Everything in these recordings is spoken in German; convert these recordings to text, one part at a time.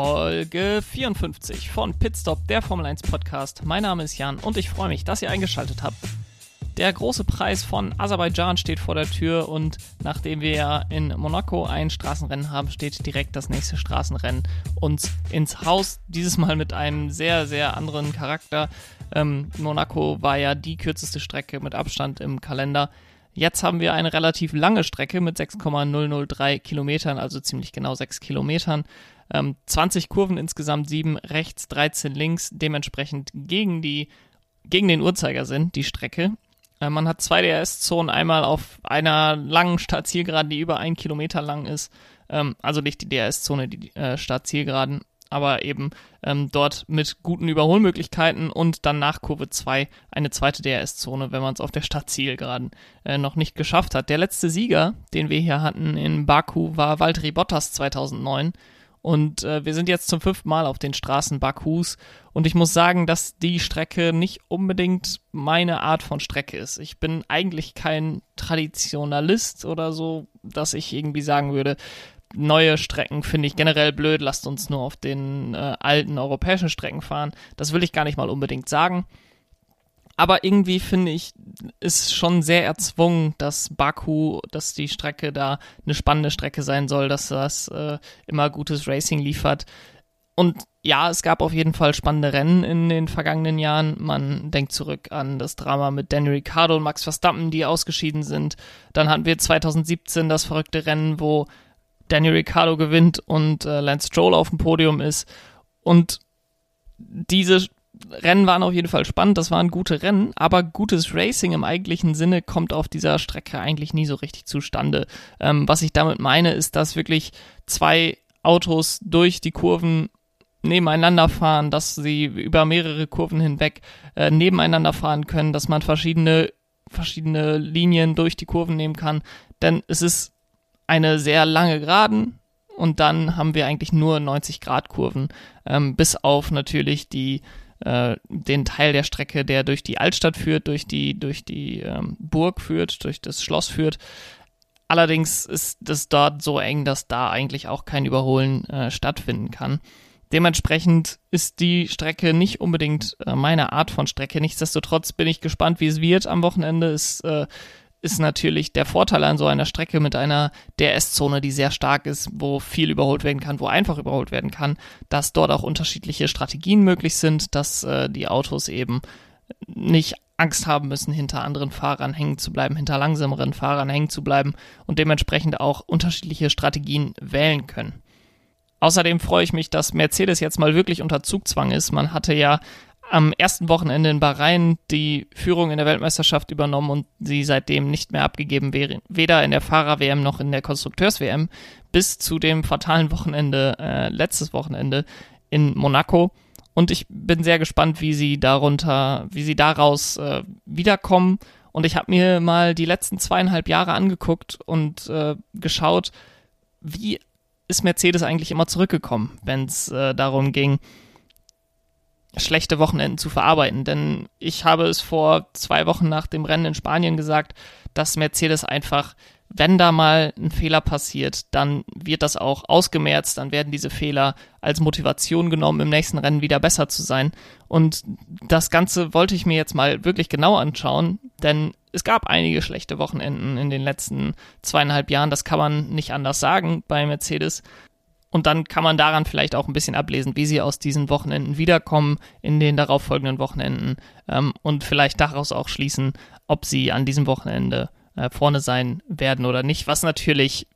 Folge 54 von Pitstop, der Formel 1 Podcast. Mein Name ist Jan und ich freue mich, dass ihr eingeschaltet habt. Der große Preis von Aserbaidschan steht vor der Tür und nachdem wir ja in Monaco ein Straßenrennen haben, steht direkt das nächste Straßenrennen uns ins Haus. Dieses Mal mit einem sehr, sehr anderen Charakter. Ähm, Monaco war ja die kürzeste Strecke mit Abstand im Kalender. Jetzt haben wir eine relativ lange Strecke mit 6,003 Kilometern, also ziemlich genau 6 Kilometern. Ähm, 20 Kurven insgesamt, 7 rechts, 13 links, dementsprechend gegen, die, gegen den Uhrzeigersinn die Strecke. Äh, man hat zwei DRS-Zonen, einmal auf einer langen Startzielgeraden, die über ein Kilometer lang ist. Ähm, also nicht die DRS-Zone, die äh, Startzielgeraden, aber eben ähm, dort mit guten Überholmöglichkeiten und dann nach Kurve 2 eine zweite DRS-Zone, wenn man es auf der Startzielgeraden äh, noch nicht geschafft hat. Der letzte Sieger, den wir hier hatten in Baku, war Valtteri Bottas 2009. Und äh, wir sind jetzt zum fünften Mal auf den Straßen Bakus. Und ich muss sagen, dass die Strecke nicht unbedingt meine Art von Strecke ist. Ich bin eigentlich kein Traditionalist oder so, dass ich irgendwie sagen würde, neue Strecken finde ich generell blöd, lasst uns nur auf den äh, alten europäischen Strecken fahren. Das will ich gar nicht mal unbedingt sagen. Aber irgendwie finde ich, ist schon sehr erzwungen, dass Baku, dass die Strecke da eine spannende Strecke sein soll, dass das äh, immer gutes Racing liefert. Und ja, es gab auf jeden Fall spannende Rennen in den vergangenen Jahren. Man denkt zurück an das Drama mit Danny Ricciardo und Max Verstappen, die ausgeschieden sind. Dann hatten wir 2017 das verrückte Rennen, wo Danny Ricciardo gewinnt und äh, Lance Stroll auf dem Podium ist. Und diese Rennen waren auf jeden Fall spannend, das waren gute Rennen, aber gutes Racing im eigentlichen Sinne kommt auf dieser Strecke eigentlich nie so richtig zustande. Ähm, was ich damit meine, ist, dass wirklich zwei Autos durch die Kurven nebeneinander fahren, dass sie über mehrere Kurven hinweg äh, nebeneinander fahren können, dass man verschiedene, verschiedene Linien durch die Kurven nehmen kann. Denn es ist eine sehr lange Geraden und dann haben wir eigentlich nur 90 Grad Kurven, ähm, bis auf natürlich die äh, den Teil der Strecke, der durch die Altstadt führt, durch die durch die ähm, Burg führt, durch das Schloss führt. Allerdings ist es dort so eng, dass da eigentlich auch kein Überholen äh, stattfinden kann. Dementsprechend ist die Strecke nicht unbedingt äh, meine Art von Strecke. Nichtsdestotrotz bin ich gespannt, wie es wird am Wochenende. Es äh, ist natürlich der Vorteil an so einer Strecke mit einer DRS-Zone, die sehr stark ist, wo viel überholt werden kann, wo einfach überholt werden kann, dass dort auch unterschiedliche Strategien möglich sind, dass äh, die Autos eben nicht Angst haben müssen, hinter anderen Fahrern hängen zu bleiben, hinter langsameren Fahrern hängen zu bleiben und dementsprechend auch unterschiedliche Strategien wählen können. Außerdem freue ich mich, dass Mercedes jetzt mal wirklich unter Zugzwang ist. Man hatte ja am ersten Wochenende in Bahrain die Führung in der Weltmeisterschaft übernommen und sie seitdem nicht mehr abgegeben weder in der Fahrer-WM noch in der Konstrukteurs-WM, bis zu dem fatalen Wochenende, äh, letztes Wochenende in Monaco. Und ich bin sehr gespannt, wie sie darunter, wie sie daraus äh, wiederkommen. Und ich habe mir mal die letzten zweieinhalb Jahre angeguckt und äh, geschaut, wie ist Mercedes eigentlich immer zurückgekommen, wenn es äh, darum ging, schlechte Wochenenden zu verarbeiten. Denn ich habe es vor zwei Wochen nach dem Rennen in Spanien gesagt, dass Mercedes einfach, wenn da mal ein Fehler passiert, dann wird das auch ausgemerzt, dann werden diese Fehler als Motivation genommen, im nächsten Rennen wieder besser zu sein. Und das Ganze wollte ich mir jetzt mal wirklich genau anschauen, denn es gab einige schlechte Wochenenden in den letzten zweieinhalb Jahren, das kann man nicht anders sagen bei Mercedes. Und dann kann man daran vielleicht auch ein bisschen ablesen, wie sie aus diesen Wochenenden wiederkommen in den darauffolgenden Wochenenden ähm, und vielleicht daraus auch schließen, ob sie an diesem Wochenende äh, vorne sein werden oder nicht, was natürlich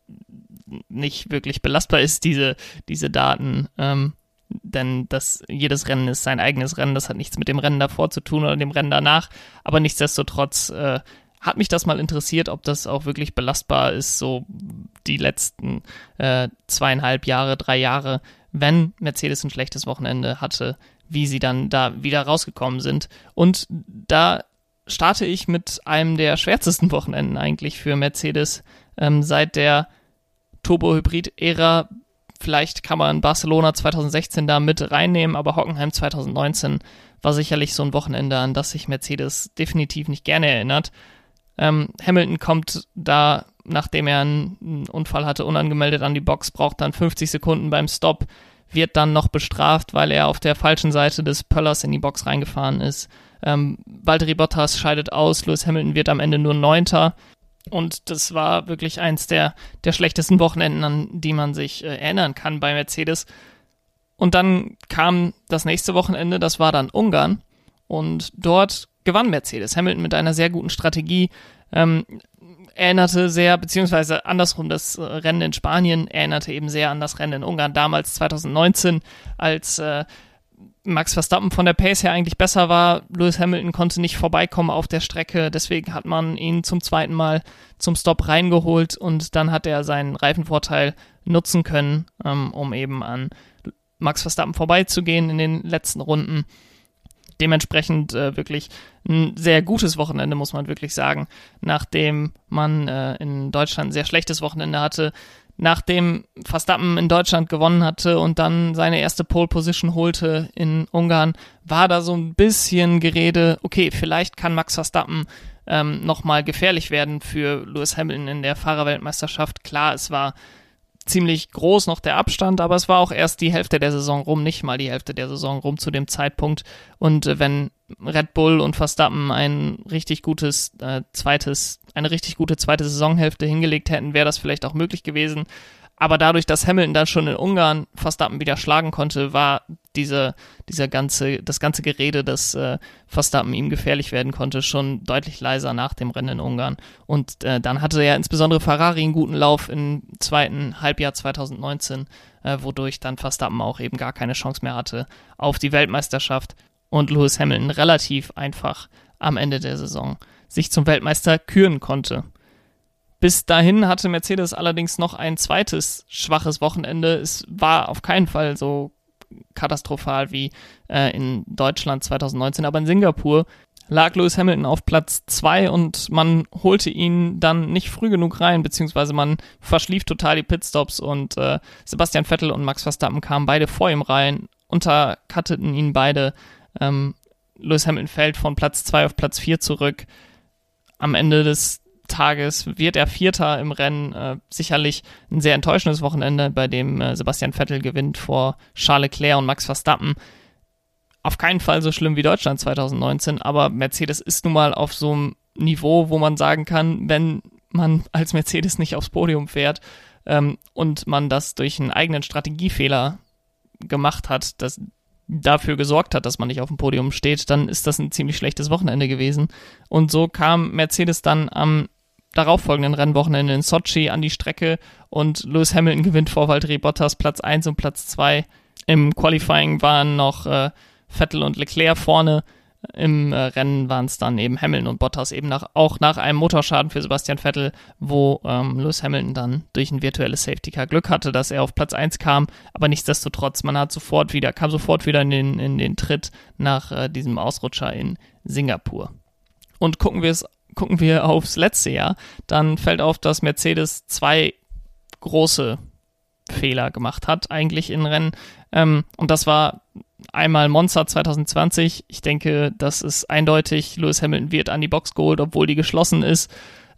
nicht wirklich belastbar ist, diese, diese Daten. Ähm, denn das, jedes Rennen ist sein eigenes Rennen, das hat nichts mit dem Rennen davor zu tun oder dem Rennen danach, aber nichtsdestotrotz äh, hat mich das mal interessiert, ob das auch wirklich belastbar ist, so die letzten äh, zweieinhalb Jahre, drei Jahre, wenn Mercedes ein schlechtes Wochenende hatte, wie sie dann da wieder rausgekommen sind. Und da starte ich mit einem der schwärzesten Wochenenden eigentlich für Mercedes ähm, seit der Turbo-Hybrid-Ära. Vielleicht kann man Barcelona 2016 da mit reinnehmen, aber Hockenheim 2019 war sicherlich so ein Wochenende, an das sich Mercedes definitiv nicht gerne erinnert. Ähm, Hamilton kommt da, nachdem er einen Unfall hatte, unangemeldet an die Box, braucht dann 50 Sekunden beim Stop, wird dann noch bestraft, weil er auf der falschen Seite des Pöllers in die Box reingefahren ist. Ähm, Valtteri Bottas scheidet aus, Lewis Hamilton wird am Ende nur Neunter. Und das war wirklich eins der, der schlechtesten Wochenenden, an die man sich äh, erinnern kann bei Mercedes. Und dann kam das nächste Wochenende, das war dann Ungarn. Und dort gewann Mercedes. Hamilton mit einer sehr guten Strategie. Ähm, erinnerte sehr, beziehungsweise andersrum, das äh, Rennen in Spanien erinnerte eben sehr an das Rennen in Ungarn damals 2019, als äh, Max Verstappen von der Pace her eigentlich besser war. Lewis Hamilton konnte nicht vorbeikommen auf der Strecke, deswegen hat man ihn zum zweiten Mal zum Stop reingeholt und dann hat er seinen Reifenvorteil nutzen können, ähm, um eben an Max Verstappen vorbeizugehen in den letzten Runden dementsprechend äh, wirklich ein sehr gutes Wochenende, muss man wirklich sagen. Nachdem man äh, in Deutschland ein sehr schlechtes Wochenende hatte, nachdem Verstappen in Deutschland gewonnen hatte und dann seine erste Pole Position holte in Ungarn, war da so ein bisschen Gerede, okay, vielleicht kann Max Verstappen ähm, nochmal gefährlich werden für Lewis Hamilton in der Fahrerweltmeisterschaft. Klar, es war ziemlich groß noch der Abstand, aber es war auch erst die Hälfte der Saison rum, nicht mal die Hälfte der Saison rum zu dem Zeitpunkt. Und äh, wenn Red Bull und Verstappen ein richtig gutes äh, zweites, eine richtig gute zweite Saisonhälfte hingelegt hätten, wäre das vielleicht auch möglich gewesen. Aber dadurch, dass Hamilton dann schon in Ungarn Verstappen wieder schlagen konnte, war diese, dieser ganze, das ganze Gerede, dass äh, Verstappen ihm gefährlich werden konnte, schon deutlich leiser nach dem Rennen in Ungarn. Und äh, dann hatte ja insbesondere Ferrari einen guten Lauf im zweiten Halbjahr 2019, äh, wodurch dann Verstappen auch eben gar keine Chance mehr hatte auf die Weltmeisterschaft und Lewis Hamilton relativ einfach am Ende der Saison sich zum Weltmeister küren konnte. Bis dahin hatte Mercedes allerdings noch ein zweites schwaches Wochenende. Es war auf keinen Fall so katastrophal wie äh, in Deutschland 2019, aber in Singapur lag Lewis Hamilton auf Platz 2 und man holte ihn dann nicht früh genug rein, beziehungsweise man verschlief total die Pitstops und äh, Sebastian Vettel und Max Verstappen kamen beide vor ihm rein, unterkatteten ihn beide. Ähm, Lewis Hamilton fällt von Platz 2 auf Platz 4 zurück. Am Ende des Tages wird er Vierter im Rennen. Äh, sicherlich ein sehr enttäuschendes Wochenende, bei dem äh, Sebastian Vettel gewinnt vor Charles Leclerc und Max Verstappen. Auf keinen Fall so schlimm wie Deutschland 2019, aber Mercedes ist nun mal auf so einem Niveau, wo man sagen kann, wenn man als Mercedes nicht aufs Podium fährt ähm, und man das durch einen eigenen Strategiefehler gemacht hat, das dafür gesorgt hat, dass man nicht auf dem Podium steht, dann ist das ein ziemlich schlechtes Wochenende gewesen. Und so kam Mercedes dann am darauffolgenden Rennwochenende in Sochi an die Strecke und Lewis Hamilton gewinnt vor Valtteri Bottas Platz 1 und Platz 2. Im Qualifying waren noch äh, Vettel und Leclerc vorne. Im äh, Rennen waren es dann eben Hamilton und Bottas eben nach, auch nach einem Motorschaden für Sebastian Vettel, wo ähm, Lewis Hamilton dann durch ein virtuelles Safety Car Glück hatte, dass er auf Platz 1 kam, aber nichtsdestotrotz, man hat sofort wieder, kam sofort wieder in den, in den Tritt nach äh, diesem Ausrutscher in Singapur. Und gucken wir es gucken wir aufs letzte Jahr, dann fällt auf, dass Mercedes zwei große Fehler gemacht hat, eigentlich in Rennen. Ähm, und das war einmal Monza 2020. Ich denke, das ist eindeutig. Lewis Hamilton wird an die Box geholt, obwohl die geschlossen ist.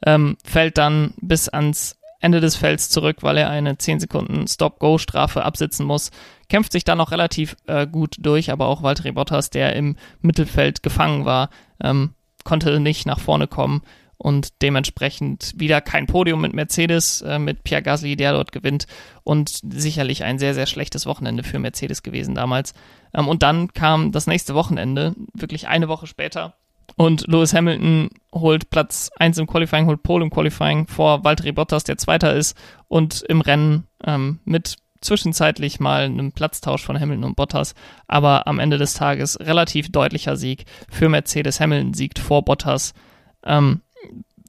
Ähm, fällt dann bis ans Ende des Felds zurück, weil er eine 10 Sekunden Stop-Go-Strafe absitzen muss. Kämpft sich dann noch relativ äh, gut durch, aber auch Valtteri Bottas, der im Mittelfeld gefangen war, ähm, konnte nicht nach vorne kommen und dementsprechend wieder kein Podium mit Mercedes, äh, mit Pierre Gasly, der dort gewinnt und sicherlich ein sehr, sehr schlechtes Wochenende für Mercedes gewesen damals. Ähm, und dann kam das nächste Wochenende, wirklich eine Woche später. Und Lewis Hamilton holt Platz 1 im Qualifying, holt Pole im Qualifying vor Valtteri Bottas, der Zweiter ist und im Rennen ähm, mit zwischenzeitlich mal einem Platztausch von Hamilton und Bottas, aber am Ende des Tages relativ deutlicher Sieg für Mercedes. Hamilton siegt vor Bottas. Ähm,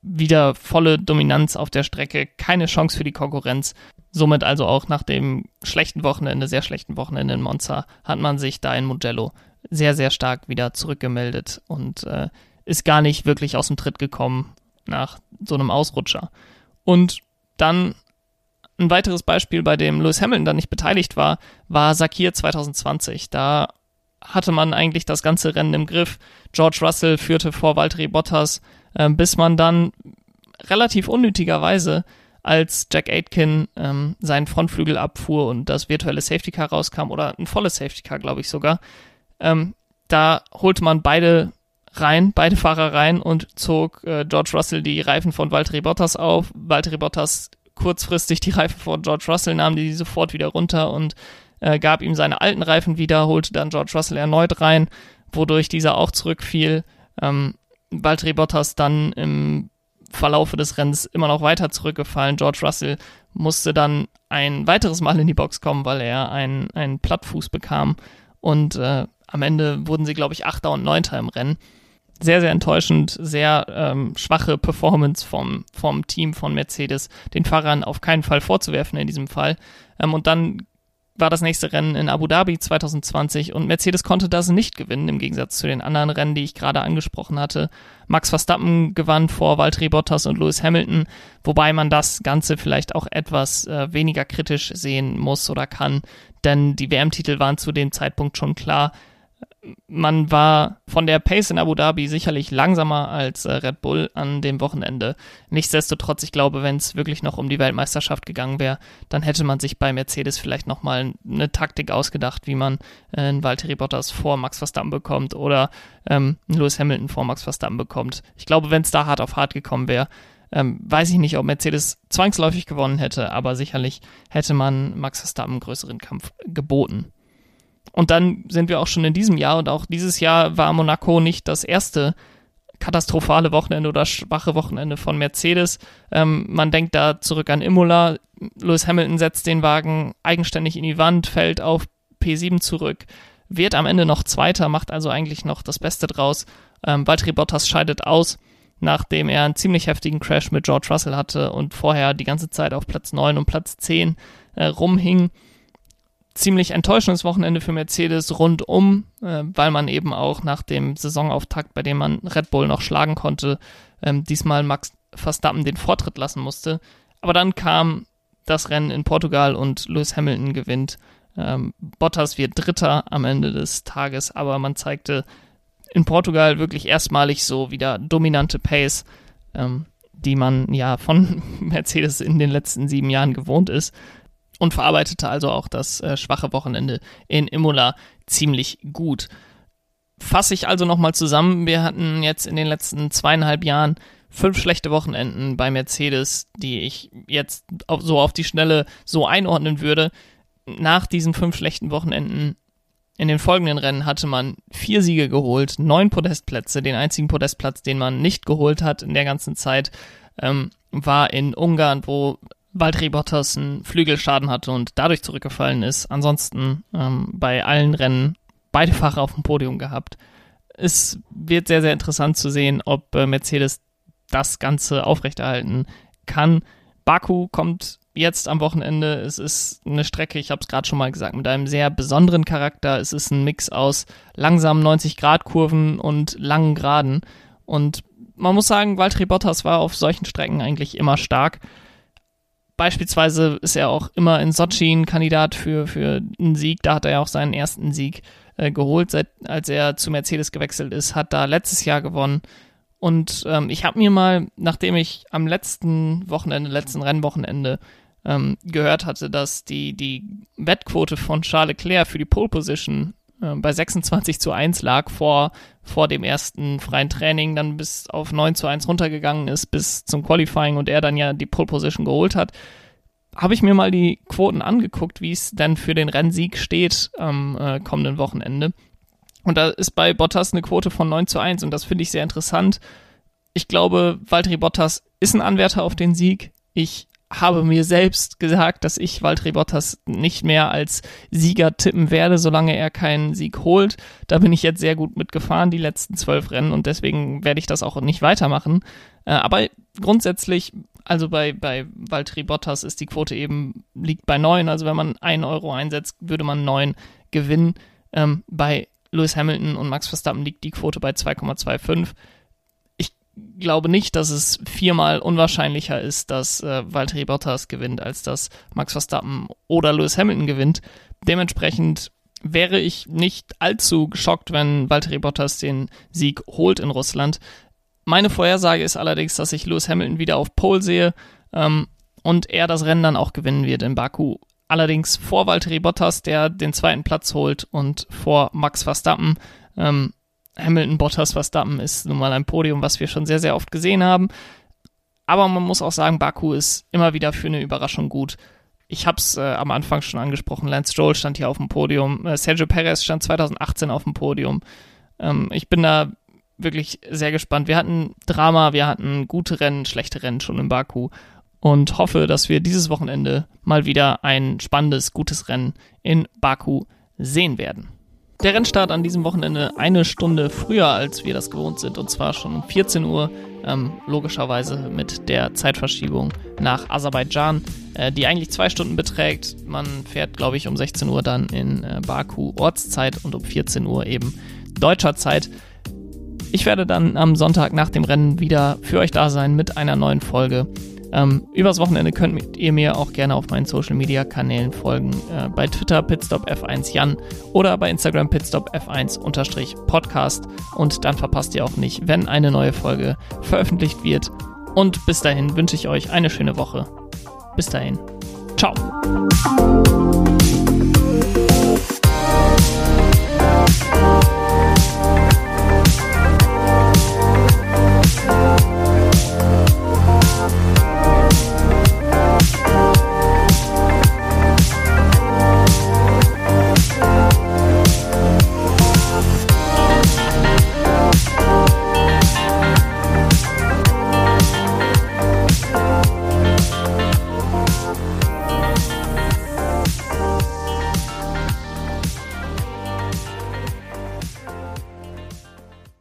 wieder volle Dominanz auf der Strecke, keine Chance für die Konkurrenz. Somit also auch nach dem schlechten Wochenende, sehr schlechten Wochenende in Monza, hat man sich da in Mugello sehr, sehr stark wieder zurückgemeldet und äh, ist gar nicht wirklich aus dem Tritt gekommen nach so einem Ausrutscher. Und dann ein weiteres Beispiel, bei dem Lewis Hamilton dann nicht beteiligt war, war Sakir 2020. Da hatte man eigentlich das ganze Rennen im Griff. George Russell führte vor Valtteri Bottas, äh, bis man dann relativ unnötigerweise als Jack Aitken ähm, seinen Frontflügel abfuhr und das virtuelle Safety Car rauskam oder ein volles Safety Car, glaube ich sogar. Ähm, da holte man beide rein, beide Fahrer rein und zog äh, George Russell die Reifen von Valtteri Bottas auf. Valtteri Bottas kurzfristig die Reifen von George Russell, nahm die sofort wieder runter und äh, gab ihm seine alten Reifen wieder, holte dann George Russell erneut rein, wodurch dieser auch zurückfiel. Ähm, Valtteri Bottas dann im Verlaufe des Rennens immer noch weiter zurückgefallen. George Russell musste dann ein weiteres Mal in die Box kommen, weil er einen, einen Plattfuß bekam. Und äh, am Ende wurden sie, glaube ich, Achter und Neunter im Rennen. Sehr, sehr enttäuschend, sehr ähm, schwache Performance vom, vom Team von Mercedes, den Fahrern auf keinen Fall vorzuwerfen in diesem Fall. Ähm, und dann war das nächste Rennen in Abu Dhabi 2020 und Mercedes konnte das nicht gewinnen, im Gegensatz zu den anderen Rennen, die ich gerade angesprochen hatte. Max Verstappen gewann vor Valtteri Bottas und Lewis Hamilton, wobei man das Ganze vielleicht auch etwas äh, weniger kritisch sehen muss oder kann, denn die WM-Titel waren zu dem Zeitpunkt schon klar man war von der Pace in Abu Dhabi sicherlich langsamer als äh, Red Bull an dem Wochenende. Nichtsdestotrotz, ich glaube, wenn es wirklich noch um die Weltmeisterschaft gegangen wäre, dann hätte man sich bei Mercedes vielleicht nochmal eine Taktik ausgedacht, wie man äh, einen Valtteri Bottas vor Max Verstappen bekommt oder ähm, einen Lewis Hamilton vor Max Verstappen bekommt. Ich glaube, wenn es da hart auf hart gekommen wäre, ähm, weiß ich nicht, ob Mercedes zwangsläufig gewonnen hätte, aber sicherlich hätte man Max Verstappen einen größeren Kampf geboten. Und dann sind wir auch schon in diesem Jahr und auch dieses Jahr war Monaco nicht das erste katastrophale Wochenende oder schwache Wochenende von Mercedes. Ähm, man denkt da zurück an Imola. Lewis Hamilton setzt den Wagen eigenständig in die Wand, fällt auf P7 zurück, wird am Ende noch Zweiter, macht also eigentlich noch das Beste draus. Ähm, Valtteri Bottas scheidet aus, nachdem er einen ziemlich heftigen Crash mit George Russell hatte und vorher die ganze Zeit auf Platz 9 und Platz 10 äh, rumhing ziemlich enttäuschendes Wochenende für Mercedes rundum, äh, weil man eben auch nach dem Saisonauftakt, bei dem man Red Bull noch schlagen konnte, ähm, diesmal Max Verstappen den Vortritt lassen musste. Aber dann kam das Rennen in Portugal und Lewis Hamilton gewinnt. Ähm, Bottas wird Dritter am Ende des Tages, aber man zeigte in Portugal wirklich erstmalig so wieder dominante Pace, ähm, die man ja von Mercedes in den letzten sieben Jahren gewohnt ist und verarbeitete also auch das äh, schwache Wochenende in Imola ziemlich gut. Fasse ich also nochmal zusammen. Wir hatten jetzt in den letzten zweieinhalb Jahren fünf schlechte Wochenenden bei Mercedes, die ich jetzt so auf die Schnelle so einordnen würde. Nach diesen fünf schlechten Wochenenden in den folgenden Rennen hatte man vier Siege geholt, neun Podestplätze. Den einzigen Podestplatz, den man nicht geholt hat in der ganzen Zeit, ähm, war in Ungarn, wo Valtteri Bottas einen Flügelschaden hatte und dadurch zurückgefallen ist. Ansonsten ähm, bei allen Rennen beide Fahrer auf dem Podium gehabt. Es wird sehr, sehr interessant zu sehen, ob äh, Mercedes das Ganze aufrechterhalten kann. Baku kommt jetzt am Wochenende. Es ist eine Strecke, ich habe es gerade schon mal gesagt, mit einem sehr besonderen Charakter. Es ist ein Mix aus langsamen 90-Grad-Kurven und langen Geraden. Und man muss sagen, Valtteri Bottas war auf solchen Strecken eigentlich immer stark. Beispielsweise ist er auch immer in Sochi ein Kandidat für, für einen Sieg. Da hat er ja auch seinen ersten Sieg äh, geholt, seit, als er zu Mercedes gewechselt ist, hat da letztes Jahr gewonnen. Und ähm, ich habe mir mal, nachdem ich am letzten Wochenende, letzten Rennwochenende ähm, gehört hatte, dass die, die Wettquote von Charles Leclerc für die Pole Position bei 26 zu 1 lag vor, vor dem ersten freien Training, dann bis auf 9 zu 1 runtergegangen ist bis zum Qualifying und er dann ja die Pole Position geholt hat, habe ich mir mal die Quoten angeguckt, wie es dann für den Rennsieg steht am äh, kommenden Wochenende. Und da ist bei Bottas eine Quote von 9 zu 1 und das finde ich sehr interessant. Ich glaube, Valtteri Bottas ist ein Anwärter auf den Sieg. Ich habe mir selbst gesagt, dass ich Valtteri Bottas nicht mehr als Sieger tippen werde, solange er keinen Sieg holt. Da bin ich jetzt sehr gut mitgefahren, die letzten zwölf Rennen, und deswegen werde ich das auch nicht weitermachen. Äh, aber grundsätzlich, also bei, bei Valtteri Bottas ist die Quote eben, liegt bei neun. Also wenn man einen Euro einsetzt, würde man neun gewinnen. Ähm, bei Lewis Hamilton und Max Verstappen liegt die Quote bei 2,25 glaube nicht, dass es viermal unwahrscheinlicher ist, dass äh, Valtteri Bottas gewinnt, als dass Max Verstappen oder Lewis Hamilton gewinnt. Dementsprechend wäre ich nicht allzu geschockt, wenn Valtteri Bottas den Sieg holt in Russland. Meine Vorhersage ist allerdings, dass ich Lewis Hamilton wieder auf Pole sehe ähm, und er das Rennen dann auch gewinnen wird in Baku. Allerdings vor Valtteri Bottas, der den zweiten Platz holt und vor Max Verstappen. Ähm, Hamilton, Bottas, Verstappen ist nun mal ein Podium, was wir schon sehr, sehr oft gesehen haben. Aber man muss auch sagen, Baku ist immer wieder für eine Überraschung gut. Ich habe es äh, am Anfang schon angesprochen. Lance Stroll stand hier auf dem Podium. Äh, Sergio Perez stand 2018 auf dem Podium. Ähm, ich bin da wirklich sehr gespannt. Wir hatten Drama, wir hatten gute Rennen, schlechte Rennen schon in Baku und hoffe, dass wir dieses Wochenende mal wieder ein spannendes, gutes Rennen in Baku sehen werden. Der Rennstart an diesem Wochenende eine Stunde früher, als wir das gewohnt sind, und zwar schon um 14 Uhr, ähm, logischerweise mit der Zeitverschiebung nach Aserbaidschan, äh, die eigentlich zwei Stunden beträgt. Man fährt, glaube ich, um 16 Uhr dann in äh, Baku Ortszeit und um 14 Uhr eben deutscher Zeit. Ich werde dann am Sonntag nach dem Rennen wieder für euch da sein mit einer neuen Folge. Ähm, übers Wochenende könnt ihr mir auch gerne auf meinen Social Media Kanälen folgen. Äh, bei Twitter pitstopf1 Jan oder bei Instagram pitstopf1 Podcast. Und dann verpasst ihr auch nicht, wenn eine neue Folge veröffentlicht wird. Und bis dahin wünsche ich euch eine schöne Woche. Bis dahin. Ciao. Thank